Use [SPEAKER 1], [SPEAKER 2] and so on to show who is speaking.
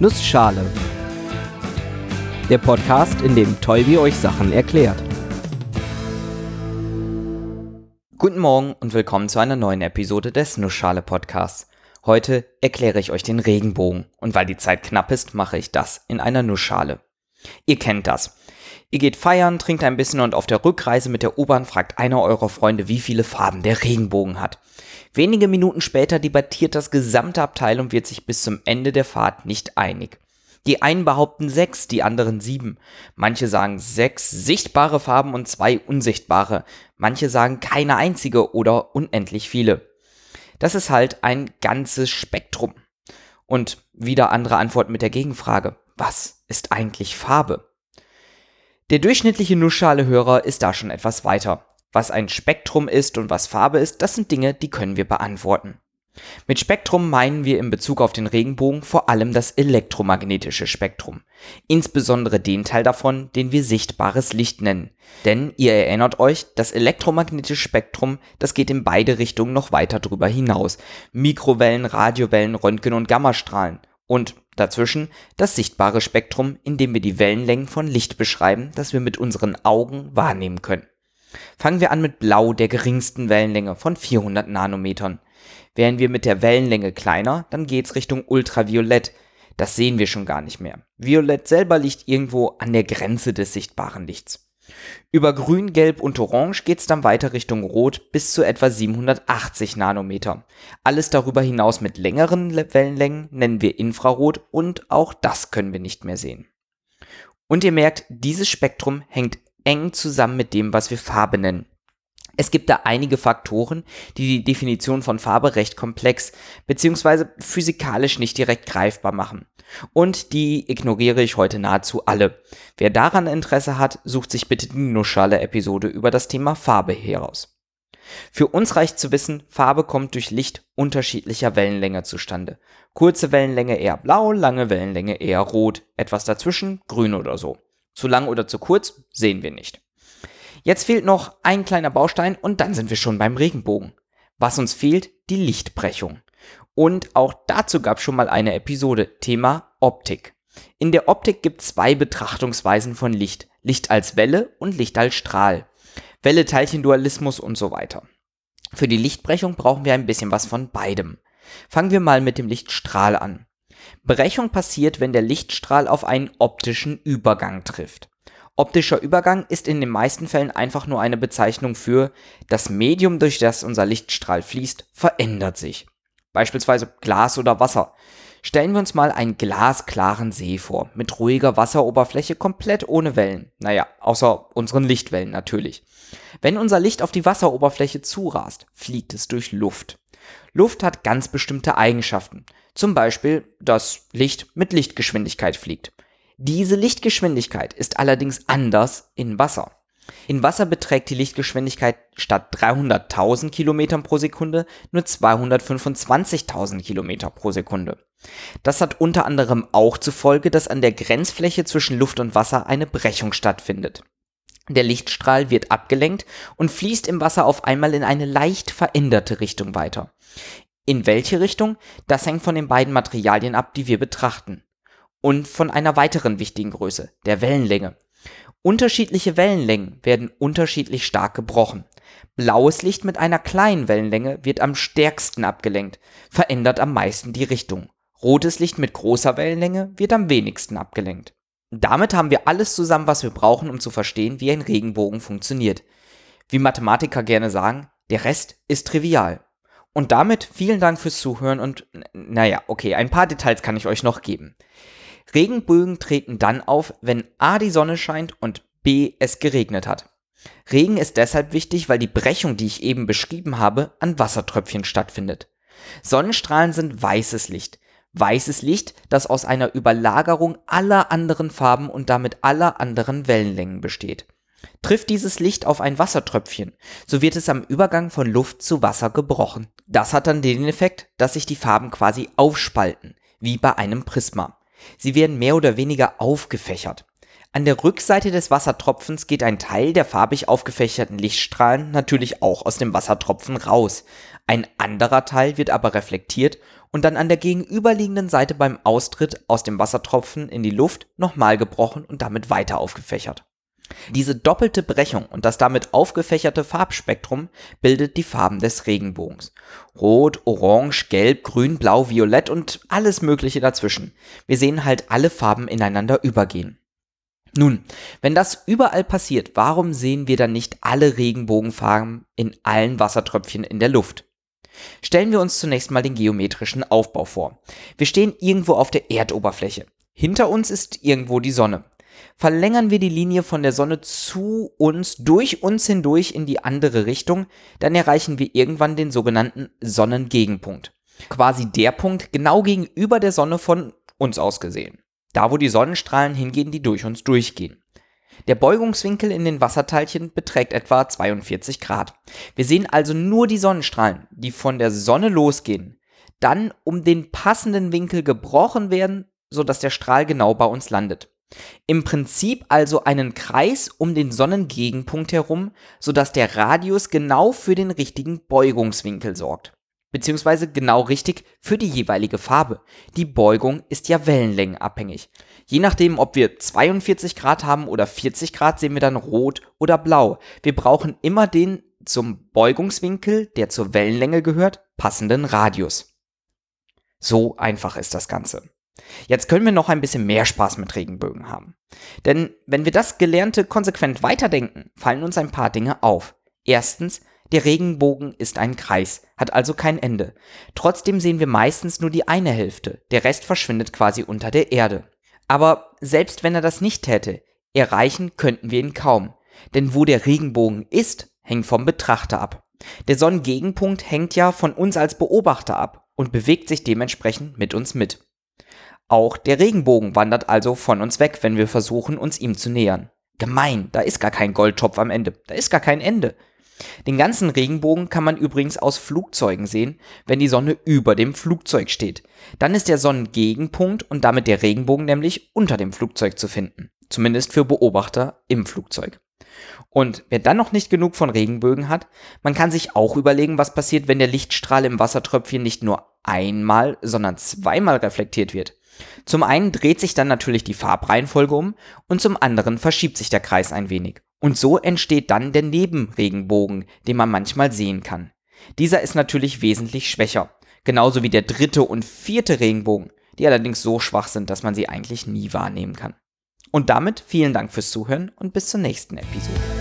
[SPEAKER 1] Nussschale. Der Podcast, in dem Tolbi euch Sachen erklärt. Guten Morgen und willkommen zu einer neuen Episode des Nussschale Podcasts. Heute erkläre ich euch den Regenbogen und weil die Zeit knapp ist, mache ich das in einer Nussschale. Ihr kennt das. Ihr geht feiern, trinkt ein bisschen und auf der Rückreise mit der U-Bahn fragt einer eurer Freunde, wie viele Farben der Regenbogen hat. Wenige Minuten später debattiert das gesamte Abteil und wird sich bis zum Ende der Fahrt nicht einig. Die einen behaupten sechs, die anderen sieben. Manche sagen sechs sichtbare Farben und zwei unsichtbare. Manche sagen keine einzige oder unendlich viele. Das ist halt ein ganzes Spektrum. Und wieder andere Antworten mit der Gegenfrage. Was ist eigentlich Farbe? Der durchschnittliche Nussschale-Hörer ist da schon etwas weiter. Was ein Spektrum ist und was Farbe ist, das sind Dinge, die können wir beantworten. Mit Spektrum meinen wir in Bezug auf den Regenbogen vor allem das elektromagnetische Spektrum, insbesondere den Teil davon, den wir sichtbares Licht nennen. Denn ihr erinnert euch, das elektromagnetische Spektrum, das geht in beide Richtungen noch weiter drüber hinaus. Mikrowellen, Radiowellen, Röntgen und Gammastrahlen. Und dazwischen das sichtbare Spektrum, in dem wir die Wellenlängen von Licht beschreiben, das wir mit unseren Augen wahrnehmen können. Fangen wir an mit Blau, der geringsten Wellenlänge von 400 Nanometern. Wären wir mit der Wellenlänge kleiner, dann geht's Richtung Ultraviolett. Das sehen wir schon gar nicht mehr. Violett selber liegt irgendwo an der Grenze des sichtbaren Lichts. Über Grün, Gelb und Orange geht es dann weiter Richtung Rot bis zu etwa 780 Nanometer. Alles darüber hinaus mit längeren Wellenlängen nennen wir Infrarot und auch das können wir nicht mehr sehen. Und ihr merkt, dieses Spektrum hängt eng zusammen mit dem, was wir Farbe nennen. Es gibt da einige Faktoren, die die Definition von Farbe recht komplex bzw. physikalisch nicht direkt greifbar machen. Und die ignoriere ich heute nahezu alle. Wer daran Interesse hat, sucht sich bitte die Nussschale-Episode über das Thema Farbe heraus. Für uns reicht zu wissen, Farbe kommt durch Licht unterschiedlicher Wellenlänge zustande. Kurze Wellenlänge eher blau, lange Wellenlänge eher rot, etwas dazwischen grün oder so. Zu lang oder zu kurz sehen wir nicht. Jetzt fehlt noch ein kleiner Baustein und dann sind wir schon beim Regenbogen. Was uns fehlt, die Lichtbrechung. Und auch dazu gab es schon mal eine Episode, Thema Optik. In der Optik gibt es zwei Betrachtungsweisen von Licht. Licht als Welle und Licht als Strahl. Welle-Teilchen-Dualismus und so weiter. Für die Lichtbrechung brauchen wir ein bisschen was von beidem. Fangen wir mal mit dem Lichtstrahl an. Brechung passiert, wenn der Lichtstrahl auf einen optischen Übergang trifft. Optischer Übergang ist in den meisten Fällen einfach nur eine Bezeichnung für das Medium, durch das unser Lichtstrahl fließt, verändert sich. Beispielsweise Glas oder Wasser. Stellen wir uns mal einen glasklaren See vor, mit ruhiger Wasseroberfläche komplett ohne Wellen. Naja, außer unseren Lichtwellen natürlich. Wenn unser Licht auf die Wasseroberfläche zurast, fliegt es durch Luft. Luft hat ganz bestimmte Eigenschaften. Zum Beispiel, dass Licht mit Lichtgeschwindigkeit fliegt. Diese Lichtgeschwindigkeit ist allerdings anders in Wasser. In Wasser beträgt die Lichtgeschwindigkeit statt 300.000 Kilometern pro Sekunde nur 225.000 Kilometer pro Sekunde. Das hat unter anderem auch zur Folge, dass an der Grenzfläche zwischen Luft und Wasser eine Brechung stattfindet. Der Lichtstrahl wird abgelenkt und fließt im Wasser auf einmal in eine leicht veränderte Richtung weiter. In welche Richtung? Das hängt von den beiden Materialien ab, die wir betrachten und von einer weiteren wichtigen Größe, der Wellenlänge. Unterschiedliche Wellenlängen werden unterschiedlich stark gebrochen. Blaues Licht mit einer kleinen Wellenlänge wird am stärksten abgelenkt, verändert am meisten die Richtung. Rotes Licht mit großer Wellenlänge wird am wenigsten abgelenkt. Damit haben wir alles zusammen, was wir brauchen, um zu verstehen, wie ein Regenbogen funktioniert. Wie Mathematiker gerne sagen, der Rest ist trivial. Und damit vielen Dank fürs Zuhören und naja, okay, ein paar Details kann ich euch noch geben. Regenbögen treten dann auf, wenn A die Sonne scheint und B es geregnet hat. Regen ist deshalb wichtig, weil die Brechung, die ich eben beschrieben habe, an Wassertröpfchen stattfindet. Sonnenstrahlen sind weißes Licht. Weißes Licht, das aus einer Überlagerung aller anderen Farben und damit aller anderen Wellenlängen besteht. Trifft dieses Licht auf ein Wassertröpfchen, so wird es am Übergang von Luft zu Wasser gebrochen. Das hat dann den Effekt, dass sich die Farben quasi aufspalten, wie bei einem Prisma. Sie werden mehr oder weniger aufgefächert. An der Rückseite des Wassertropfens geht ein Teil der farbig aufgefächerten Lichtstrahlen natürlich auch aus dem Wassertropfen raus. Ein anderer Teil wird aber reflektiert und dann an der gegenüberliegenden Seite beim Austritt aus dem Wassertropfen in die Luft nochmal gebrochen und damit weiter aufgefächert. Diese doppelte Brechung und das damit aufgefächerte Farbspektrum bildet die Farben des Regenbogens. Rot, Orange, Gelb, Grün, Blau, Violett und alles Mögliche dazwischen. Wir sehen halt alle Farben ineinander übergehen. Nun, wenn das überall passiert, warum sehen wir dann nicht alle Regenbogenfarben in allen Wassertröpfchen in der Luft? Stellen wir uns zunächst mal den geometrischen Aufbau vor. Wir stehen irgendwo auf der Erdoberfläche. Hinter uns ist irgendwo die Sonne. Verlängern wir die Linie von der Sonne zu uns, durch uns hindurch in die andere Richtung, dann erreichen wir irgendwann den sogenannten Sonnengegenpunkt. Quasi der Punkt genau gegenüber der Sonne von uns aus gesehen. Da, wo die Sonnenstrahlen hingehen, die durch uns durchgehen. Der Beugungswinkel in den Wasserteilchen beträgt etwa 42 Grad. Wir sehen also nur die Sonnenstrahlen, die von der Sonne losgehen, dann um den passenden Winkel gebrochen werden, sodass der Strahl genau bei uns landet. Im Prinzip also einen Kreis um den Sonnengegenpunkt herum, sodass der Radius genau für den richtigen Beugungswinkel sorgt beziehungsweise genau richtig für die jeweilige Farbe. Die Beugung ist ja wellenlängenabhängig. Je nachdem, ob wir 42 Grad haben oder 40 Grad, sehen wir dann rot oder blau. Wir brauchen immer den zum Beugungswinkel, der zur Wellenlänge gehört, passenden Radius. So einfach ist das Ganze. Jetzt können wir noch ein bisschen mehr Spaß mit Regenbögen haben. Denn wenn wir das Gelernte konsequent weiterdenken, fallen uns ein paar Dinge auf. Erstens, der Regenbogen ist ein Kreis, hat also kein Ende. Trotzdem sehen wir meistens nur die eine Hälfte, der Rest verschwindet quasi unter der Erde. Aber selbst wenn er das nicht täte, erreichen könnten wir ihn kaum. Denn wo der Regenbogen ist, hängt vom Betrachter ab. Der Sonnengegenpunkt hängt ja von uns als Beobachter ab und bewegt sich dementsprechend mit uns mit. Auch der Regenbogen wandert also von uns weg, wenn wir versuchen, uns ihm zu nähern. Gemein, da ist gar kein Goldtopf am Ende, da ist gar kein Ende. Den ganzen Regenbogen kann man übrigens aus Flugzeugen sehen, wenn die Sonne über dem Flugzeug steht. Dann ist der Sonnengegenpunkt und damit der Regenbogen nämlich unter dem Flugzeug zu finden. Zumindest für Beobachter im Flugzeug. Und wer dann noch nicht genug von Regenbögen hat, man kann sich auch überlegen, was passiert, wenn der Lichtstrahl im Wassertröpfchen nicht nur einmal, sondern zweimal reflektiert wird. Zum einen dreht sich dann natürlich die Farbreihenfolge um und zum anderen verschiebt sich der Kreis ein wenig. Und so entsteht dann der Nebenregenbogen, den man manchmal sehen kann. Dieser ist natürlich wesentlich schwächer, genauso wie der dritte und vierte Regenbogen, die allerdings so schwach sind, dass man sie eigentlich nie wahrnehmen kann. Und damit vielen Dank fürs Zuhören und bis zur nächsten Episode.